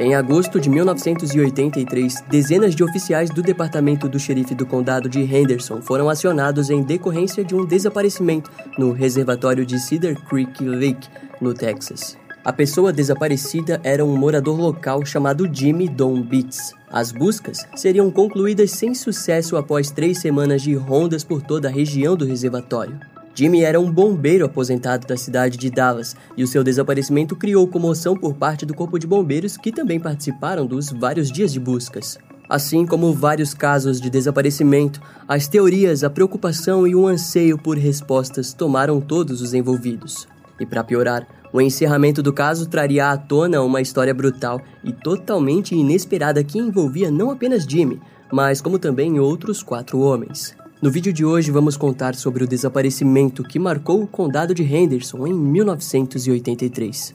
Em agosto de 1983, dezenas de oficiais do departamento do xerife do condado de Henderson foram acionados em decorrência de um desaparecimento no reservatório de Cedar Creek Lake, no Texas. A pessoa desaparecida era um morador local chamado Jimmy Don Beats. As buscas seriam concluídas sem sucesso após três semanas de rondas por toda a região do reservatório. Jimmy era um bombeiro aposentado da cidade de Dallas e o seu desaparecimento criou comoção por parte do Corpo de Bombeiros, que também participaram dos vários dias de buscas. Assim como vários casos de desaparecimento, as teorias, a preocupação e o anseio por respostas tomaram todos os envolvidos. E para piorar, o encerramento do caso traria à tona uma história brutal e totalmente inesperada que envolvia não apenas Jimmy, mas como também outros quatro homens. No vídeo de hoje vamos contar sobre o desaparecimento que marcou o condado de Henderson em 1983.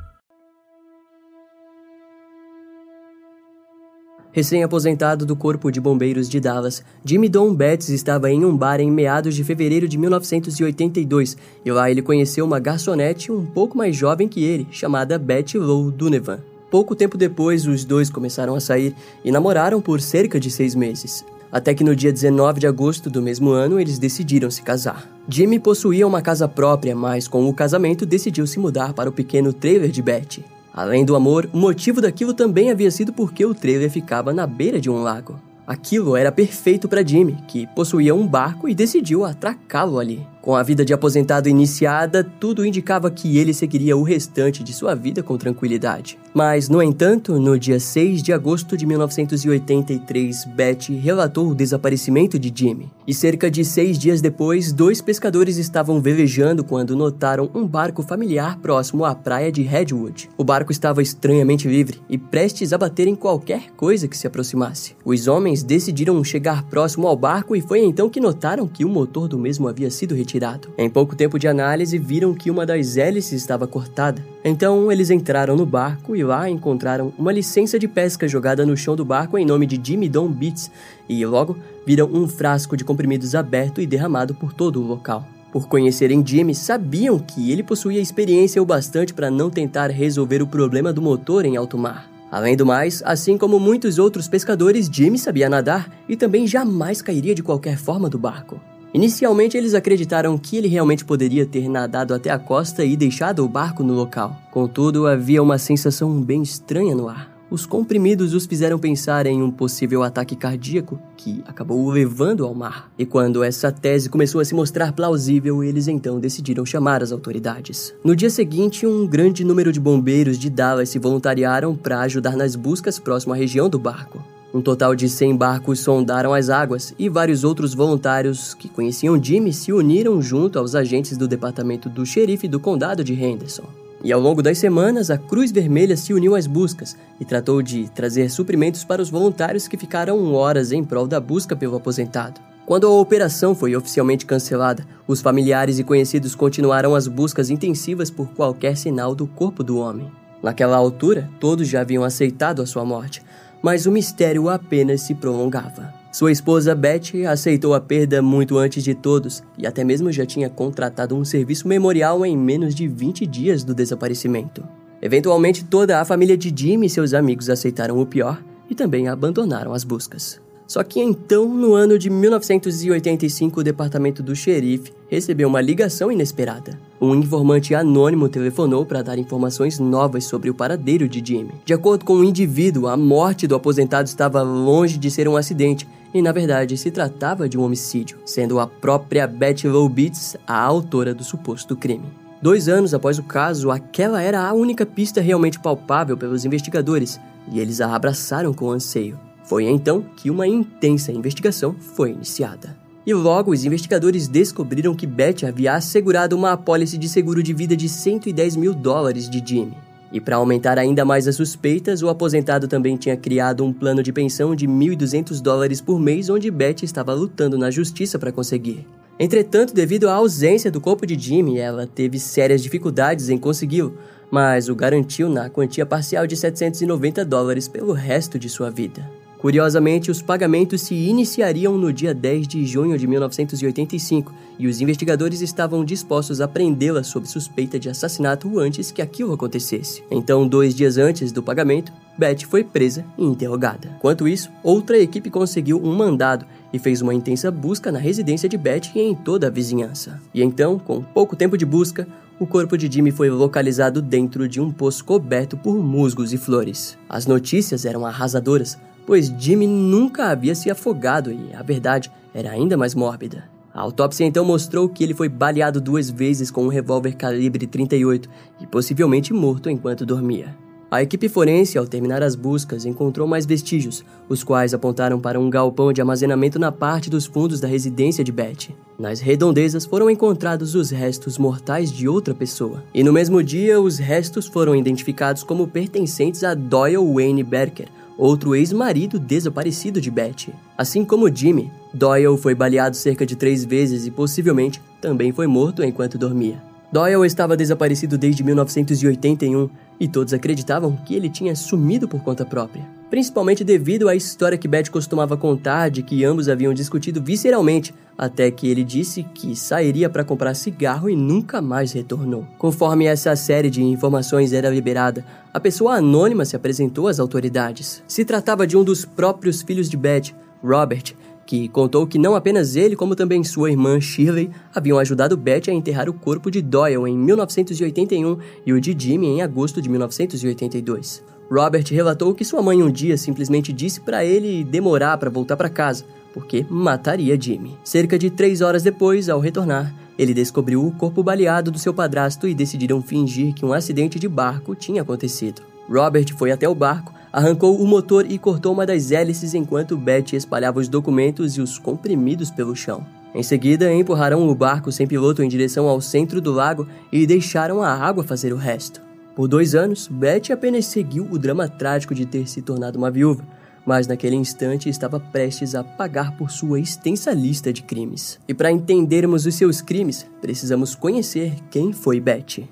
Recém-aposentado do Corpo de Bombeiros de Dallas, Jimmy Don Betts estava em um bar em meados de fevereiro de 1982 e lá ele conheceu uma garçonete um pouco mais jovem que ele, chamada Betty Lou Donovan. Pouco tempo depois, os dois começaram a sair e namoraram por cerca de seis meses. Até que no dia 19 de agosto do mesmo ano, eles decidiram se casar. Jimmy possuía uma casa própria, mas com o casamento decidiu se mudar para o pequeno trailer de Betty. Além do amor, o motivo daquilo também havia sido porque o trailer ficava na beira de um lago. Aquilo era perfeito para Jimmy, que possuía um barco e decidiu atracá-lo ali. Com a vida de aposentado iniciada, tudo indicava que ele seguiria o restante de sua vida com tranquilidade. Mas, no entanto, no dia 6 de agosto de 1983, Betty relatou o desaparecimento de Jimmy. E cerca de seis dias depois, dois pescadores estavam velejando quando notaram um barco familiar próximo à praia de Redwood. O barco estava estranhamente livre e prestes a bater em qualquer coisa que se aproximasse. Os homens decidiram chegar próximo ao barco e foi então que notaram que o motor do mesmo havia sido retirado retirado. Em pouco tempo de análise, viram que uma das hélices estava cortada. Então, eles entraram no barco e lá encontraram uma licença de pesca jogada no chão do barco em nome de Jimmy Don Beats e logo viram um frasco de comprimidos aberto e derramado por todo o local. Por conhecerem Jimmy, sabiam que ele possuía experiência o bastante para não tentar resolver o problema do motor em alto mar. Além do mais, assim como muitos outros pescadores, Jimmy sabia nadar e também jamais cairia de qualquer forma do barco. Inicialmente, eles acreditaram que ele realmente poderia ter nadado até a costa e deixado o barco no local. Contudo, havia uma sensação bem estranha no ar. Os comprimidos os fizeram pensar em um possível ataque cardíaco que acabou o levando ao mar. E quando essa tese começou a se mostrar plausível, eles então decidiram chamar as autoridades. No dia seguinte, um grande número de bombeiros de Dallas se voluntariaram para ajudar nas buscas próximo à região do barco. Um total de 100 barcos sondaram as águas e vários outros voluntários que conheciam Jimmy se uniram junto aos agentes do departamento do xerife do condado de Henderson. E ao longo das semanas, a Cruz Vermelha se uniu às buscas e tratou de trazer suprimentos para os voluntários que ficaram horas em prol da busca pelo aposentado. Quando a operação foi oficialmente cancelada, os familiares e conhecidos continuaram as buscas intensivas por qualquer sinal do corpo do homem. Naquela altura, todos já haviam aceitado a sua morte, mas o mistério apenas se prolongava. Sua esposa Betty aceitou a perda muito antes de todos e até mesmo já tinha contratado um serviço memorial em menos de 20 dias do desaparecimento. Eventualmente, toda a família de Jimmy e seus amigos aceitaram o pior e também abandonaram as buscas. Só que então, no ano de 1985, o departamento do xerife recebeu uma ligação inesperada. Um informante anônimo telefonou para dar informações novas sobre o paradeiro de Jimmy. De acordo com o indivíduo, a morte do aposentado estava longe de ser um acidente e, na verdade, se tratava de um homicídio, sendo a própria Betty Lou Beats a autora do suposto crime. Dois anos após o caso, aquela era a única pista realmente palpável pelos investigadores, e eles a abraçaram com anseio. Foi então que uma intensa investigação foi iniciada. E logo os investigadores descobriram que Betty havia assegurado uma apólice de seguro de vida de 110 mil dólares de Jimmy. E para aumentar ainda mais as suspeitas, o aposentado também tinha criado um plano de pensão de 1.200 dólares por mês, onde Betty estava lutando na justiça para conseguir. Entretanto, devido à ausência do corpo de Jimmy, ela teve sérias dificuldades em consegui-lo, mas o garantiu na quantia parcial de 790 dólares pelo resto de sua vida. Curiosamente, os pagamentos se iniciariam no dia 10 de junho de 1985 e os investigadores estavam dispostos a prendê-la sob suspeita de assassinato antes que aquilo acontecesse. Então, dois dias antes do pagamento, Beth foi presa e interrogada. Enquanto isso, outra equipe conseguiu um mandado e fez uma intensa busca na residência de Beth e em toda a vizinhança. E então, com pouco tempo de busca, o corpo de Jimmy foi localizado dentro de um poço coberto por musgos e flores. As notícias eram arrasadoras, pois Jimmy nunca havia se afogado e a verdade era ainda mais mórbida. A autópsia então mostrou que ele foi baleado duas vezes com um revólver calibre 38 e possivelmente morto enquanto dormia. A equipe forense, ao terminar as buscas, encontrou mais vestígios, os quais apontaram para um galpão de armazenamento na parte dos fundos da residência de Beth. Nas redondezas foram encontrados os restos mortais de outra pessoa. E no mesmo dia, os restos foram identificados como pertencentes a Doyle Wayne Berker, outro ex-marido desaparecido de Betty. Assim como Jimmy, Doyle foi baleado cerca de três vezes e possivelmente também foi morto enquanto dormia. Doyle estava desaparecido desde 1981 e todos acreditavam que ele tinha sumido por conta própria. Principalmente devido à história que Beth costumava contar de que ambos haviam discutido visceralmente, até que ele disse que sairia para comprar cigarro e nunca mais retornou. Conforme essa série de informações era liberada, a pessoa anônima se apresentou às autoridades. Se tratava de um dos próprios filhos de Beth, Robert, que contou que não apenas ele, como também sua irmã Shirley, haviam ajudado Betty a enterrar o corpo de Doyle em 1981 e o de Jimmy em agosto de 1982. Robert relatou que sua mãe um dia simplesmente disse para ele demorar para voltar para casa, porque mataria Jimmy. Cerca de três horas depois, ao retornar, ele descobriu o corpo baleado do seu padrasto e decidiram fingir que um acidente de barco tinha acontecido. Robert foi até o barco, arrancou o motor e cortou uma das hélices enquanto Betty espalhava os documentos e os comprimidos pelo chão. Em seguida, empurraram o barco sem piloto em direção ao centro do lago e deixaram a água fazer o resto. Por dois anos, Betty apenas seguiu o drama trágico de ter se tornado uma viúva, mas naquele instante estava prestes a pagar por sua extensa lista de crimes. E para entendermos os seus crimes, precisamos conhecer quem foi Betty.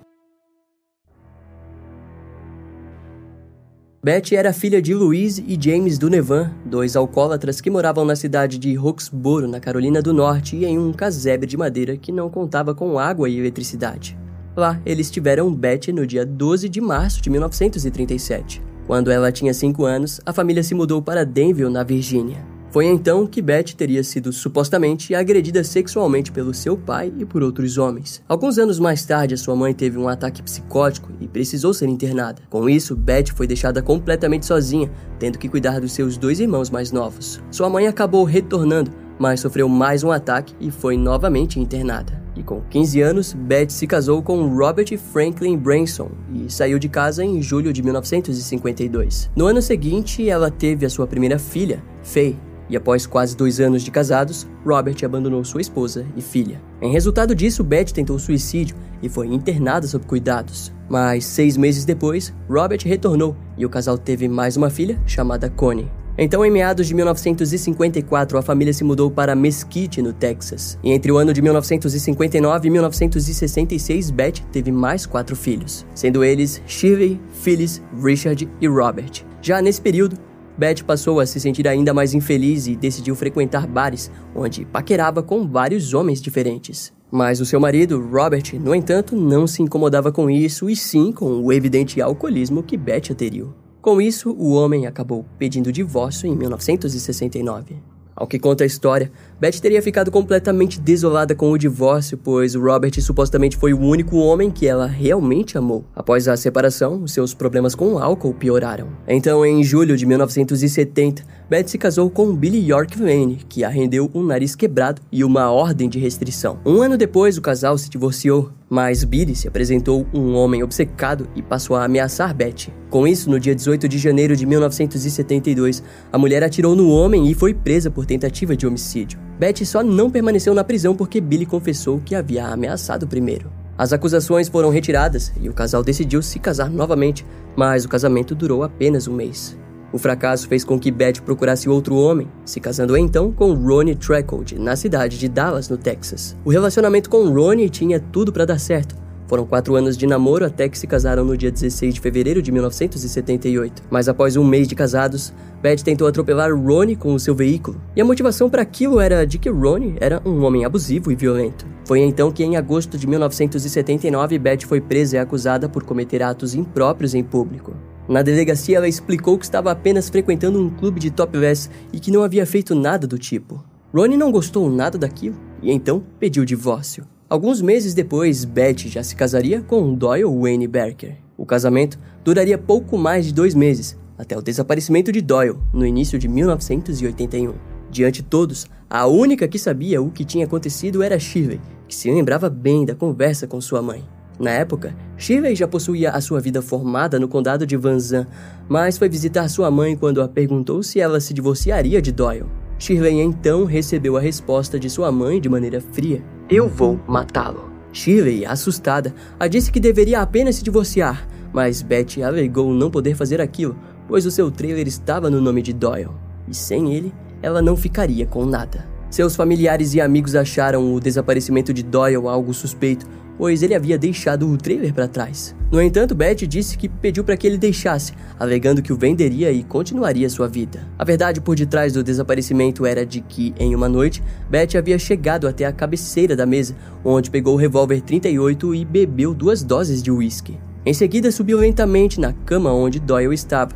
Betty era filha de Louise e James Dunevan, dois alcoólatras que moravam na cidade de Roxboro, na Carolina do Norte, e em um casebre de madeira que não contava com água e eletricidade. Lá, eles tiveram Betty no dia 12 de março de 1937. Quando ela tinha 5 anos, a família se mudou para Denville, na Virgínia. Foi então que Beth teria sido supostamente agredida sexualmente pelo seu pai e por outros homens. Alguns anos mais tarde, sua mãe teve um ataque psicótico e precisou ser internada. Com isso, Beth foi deixada completamente sozinha, tendo que cuidar dos seus dois irmãos mais novos. Sua mãe acabou retornando, mas sofreu mais um ataque e foi novamente internada. E com 15 anos, Beth se casou com Robert Franklin Branson e saiu de casa em julho de 1952. No ano seguinte, ela teve a sua primeira filha, Faye, e após quase dois anos de casados, Robert abandonou sua esposa e filha. Em resultado disso, Beth tentou suicídio e foi internada sob cuidados. Mas seis meses depois, Robert retornou e o casal teve mais uma filha chamada Connie. Então, em meados de 1954, a família se mudou para Mesquite, no Texas. E entre o ano de 1959 e 1966, Beth teve mais quatro filhos, sendo eles Shirley, Phyllis, Richard e Robert. Já nesse período, Beth passou a se sentir ainda mais infeliz e decidiu frequentar bares, onde paquerava com vários homens diferentes. Mas o seu marido, Robert, no entanto, não se incomodava com isso e sim com o evidente alcoolismo que Beth aderiu. Com isso, o homem acabou pedindo divórcio em 1969. Ao que conta a história, Beth teria ficado completamente desolada com o divórcio, pois Robert supostamente foi o único homem que ela realmente amou. Após a separação, seus problemas com o álcool pioraram. Então, em julho de 1970, Beth se casou com Billy York Vane, que a rendeu um nariz quebrado e uma ordem de restrição. Um ano depois, o casal se divorciou, mas Billy se apresentou um homem obcecado e passou a ameaçar Beth. Com isso, no dia 18 de janeiro de 1972, a mulher atirou no homem e foi presa por tentativa de homicídio. Beth só não permaneceu na prisão porque Billy confessou que havia ameaçado primeiro. As acusações foram retiradas e o casal decidiu se casar novamente, mas o casamento durou apenas um mês. O fracasso fez com que Beth procurasse outro homem, se casando então com Ronnie Trecold, na cidade de Dallas, no Texas. O relacionamento com Ronnie tinha tudo para dar certo. Foram quatro anos de namoro até que se casaram no dia 16 de fevereiro de 1978. Mas após um mês de casados, Beth tentou atropelar Ronnie com o seu veículo. E a motivação para aquilo era de que Ronnie era um homem abusivo e violento. Foi então que, em agosto de 1979, Beth foi presa e acusada por cometer atos impróprios em público. Na delegacia, ela explicou que estava apenas frequentando um clube de topless e que não havia feito nada do tipo. Ronnie não gostou nada daquilo e então pediu divórcio. Alguns meses depois, Beth já se casaria com Doyle Wayne Barker. O casamento duraria pouco mais de dois meses, até o desaparecimento de Doyle, no início de 1981. Diante de todos, a única que sabia o que tinha acontecido era Shirley, que se lembrava bem da conversa com sua mãe. Na época, Shirley já possuía a sua vida formada no condado de Van Zandt, mas foi visitar sua mãe quando a perguntou se ela se divorciaria de Doyle. Shirley então recebeu a resposta de sua mãe de maneira fria: Eu vou matá-lo. Shirley, assustada, a disse que deveria apenas se divorciar, mas Betty alegou não poder fazer aquilo, pois o seu trailer estava no nome de Doyle, e sem ele, ela não ficaria com nada. Seus familiares e amigos acharam o desaparecimento de Doyle algo suspeito pois ele havia deixado o trailer para trás. No entanto, Beth disse que pediu para que ele deixasse, alegando que o venderia e continuaria sua vida. A verdade por detrás do desaparecimento era de que, em uma noite, Beth havia chegado até a cabeceira da mesa, onde pegou o revólver 38 e bebeu duas doses de uísque. Em seguida, subiu lentamente na cama onde Doyle estava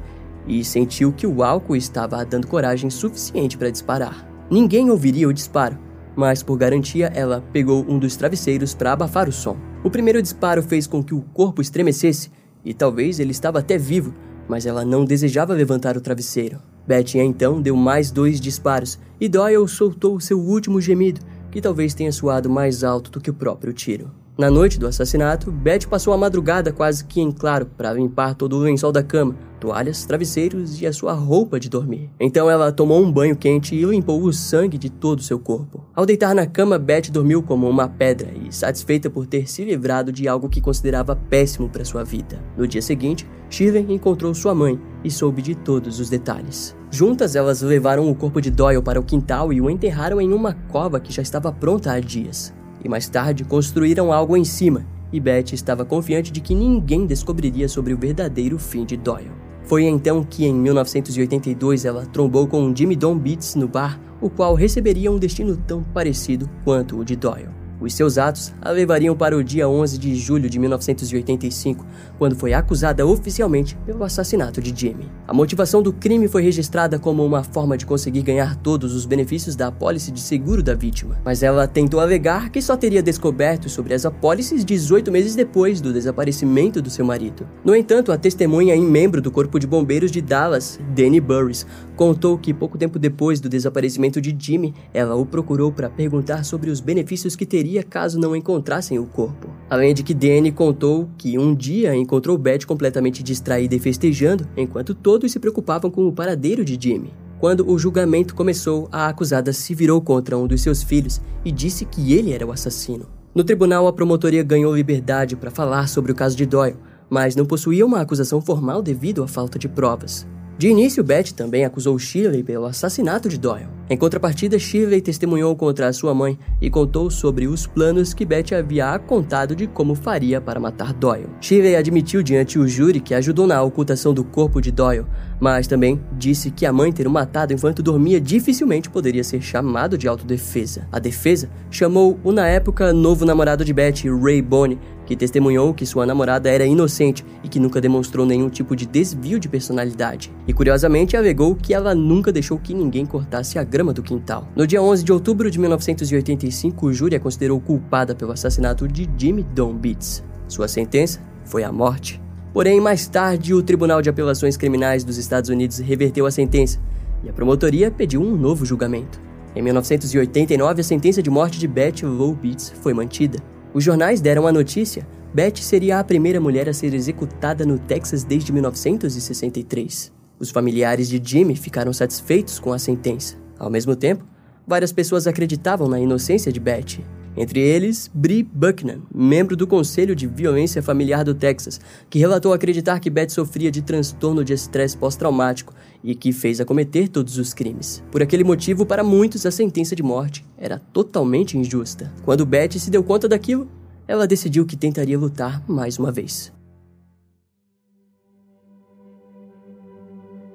e sentiu que o álcool estava dando coragem suficiente para disparar. Ninguém ouviria o disparo, mas por garantia ela pegou um dos travesseiros para abafar o som. O primeiro disparo fez com que o corpo estremecesse e talvez ele estava até vivo, mas ela não desejava levantar o travesseiro. Betty então deu mais dois disparos e Doyle soltou seu último gemido, que talvez tenha soado mais alto do que o próprio tiro. Na noite do assassinato, Beth passou a madrugada quase que em claro para limpar todo o lençol da cama, toalhas, travesseiros e a sua roupa de dormir. Então ela tomou um banho quente e limpou o sangue de todo o seu corpo. Ao deitar na cama, Beth dormiu como uma pedra e satisfeita por ter se livrado de algo que considerava péssimo para sua vida. No dia seguinte, Shirley encontrou sua mãe e soube de todos os detalhes. Juntas, elas levaram o corpo de Doyle para o quintal e o enterraram em uma cova que já estava pronta há dias. E mais tarde construíram algo em cima, e Beth estava confiante de que ninguém descobriria sobre o verdadeiro fim de Doyle. Foi então que, em 1982, ela trombou com Jimmy Don Beats no bar, o qual receberia um destino tão parecido quanto o de Doyle. Os seus atos a levariam para o dia 11 de julho de 1985, quando foi acusada oficialmente pelo assassinato de Jimmy. A motivação do crime foi registrada como uma forma de conseguir ganhar todos os benefícios da apólice de seguro da vítima, mas ela tentou alegar que só teria descoberto sobre as apólices 18 meses depois do desaparecimento do seu marido. No entanto, a testemunha e membro do Corpo de Bombeiros de Dallas, Danny Burris, contou que pouco tempo depois do desaparecimento de Jimmy, ela o procurou para perguntar sobre os benefícios que teria caso não encontrassem o corpo. Além de que Danny contou que um dia encontrou Beth completamente distraída e festejando, enquanto todos se preocupavam com o paradeiro de Jimmy. Quando o julgamento começou, a acusada se virou contra um dos seus filhos e disse que ele era o assassino. No tribunal, a promotoria ganhou liberdade para falar sobre o caso de Doyle, mas não possuía uma acusação formal devido à falta de provas. De início, Beth também acusou Shirley pelo assassinato de Doyle. Em contrapartida, Shirley testemunhou contra sua mãe e contou sobre os planos que Beth havia contado de como faria para matar Doyle. Shirley admitiu diante o júri que ajudou na ocultação do corpo de Doyle, mas também disse que a mãe ter o matado enquanto dormia dificilmente poderia ser chamado de autodefesa. A defesa chamou o na época novo namorado de Beth, Ray Bonney, que testemunhou que sua namorada era inocente e que nunca demonstrou nenhum tipo de desvio de personalidade. E curiosamente alegou que ela nunca deixou que ninguém cortasse a grama do quintal. No dia 11 de outubro de 1985, o júri a considerou culpada pelo assassinato de Jimmy Don Beats. Sua sentença foi a morte. Porém, mais tarde, o Tribunal de Apelações Criminais dos Estados Unidos reverteu a sentença e a promotoria pediu um novo julgamento. Em 1989, a sentença de morte de Beth Low Beats foi mantida. Os jornais deram a notícia: Beth seria a primeira mulher a ser executada no Texas desde 1963. Os familiares de Jimmy ficaram satisfeitos com a sentença. Ao mesmo tempo, várias pessoas acreditavam na inocência de Beth. Entre eles, Bri Bucknan, membro do Conselho de Violência Familiar do Texas, que relatou acreditar que Beth sofria de transtorno de estresse pós-traumático e que fez a cometer todos os crimes. Por aquele motivo, para muitos, a sentença de morte era totalmente injusta. Quando Beth se deu conta daquilo, ela decidiu que tentaria lutar mais uma vez.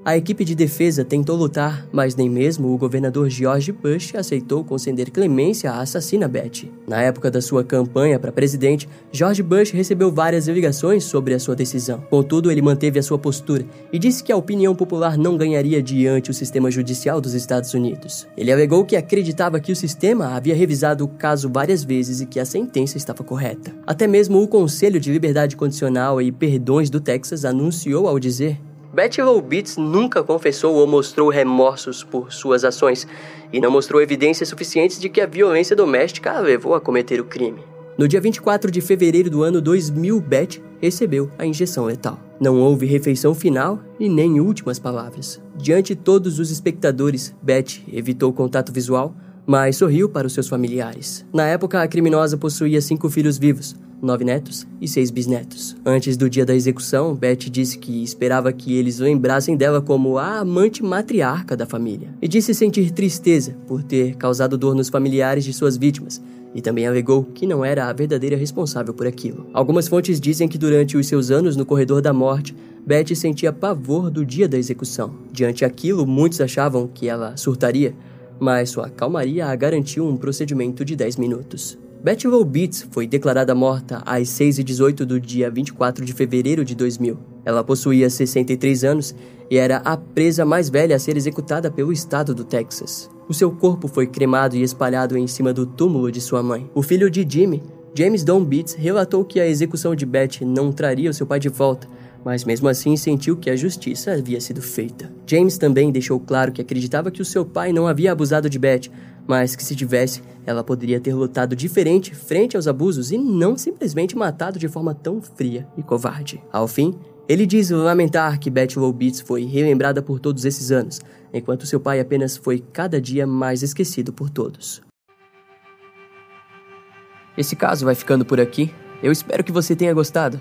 A equipe de defesa tentou lutar, mas nem mesmo o governador George Bush aceitou conceder clemência à assassina Betty. Na época da sua campanha para presidente, George Bush recebeu várias ligações sobre a sua decisão. Contudo, ele manteve a sua postura e disse que a opinião popular não ganharia diante o sistema judicial dos Estados Unidos. Ele alegou que acreditava que o sistema havia revisado o caso várias vezes e que a sentença estava correta. Até mesmo o Conselho de Liberdade Condicional e Perdões do Texas anunciou ao dizer Betty Lobitz nunca confessou ou mostrou remorsos por suas ações e não mostrou evidências suficientes de que a violência doméstica a levou a cometer o crime. No dia 24 de fevereiro do ano 2000, Betty recebeu a injeção letal. Não houve refeição final e nem últimas palavras. Diante de todos os espectadores, Betty evitou contato visual, mas sorriu para os seus familiares. Na época, a criminosa possuía cinco filhos vivos, nove netos e seis bisnetos. Antes do dia da execução, Beth disse que esperava que eles lembrassem dela como a amante matriarca da família. E disse sentir tristeza por ter causado dor nos familiares de suas vítimas. E também alegou que não era a verdadeira responsável por aquilo. Algumas fontes dizem que durante os seus anos no corredor da morte, Beth sentia pavor do dia da execução. Diante aquilo, muitos achavam que ela surtaria, mas sua calmaria a garantiu um procedimento de 10 minutos. Betty Lou Beats foi declarada morta às 6h18 do dia 24 de fevereiro de 2000. Ela possuía 63 anos e era a presa mais velha a ser executada pelo estado do Texas. O seu corpo foi cremado e espalhado em cima do túmulo de sua mãe. O filho de Jimmy, James Don Beats, relatou que a execução de Betty não traria o seu pai de volta, mas mesmo assim sentiu que a justiça havia sido feita. James também deixou claro que acreditava que o seu pai não havia abusado de Betty, mas que se tivesse, ela poderia ter lutado diferente frente aos abusos e não simplesmente matado de forma tão fria e covarde. Ao fim, ele diz lamentar que Betty Beats foi relembrada por todos esses anos, enquanto seu pai apenas foi cada dia mais esquecido por todos. Esse caso vai ficando por aqui. Eu espero que você tenha gostado.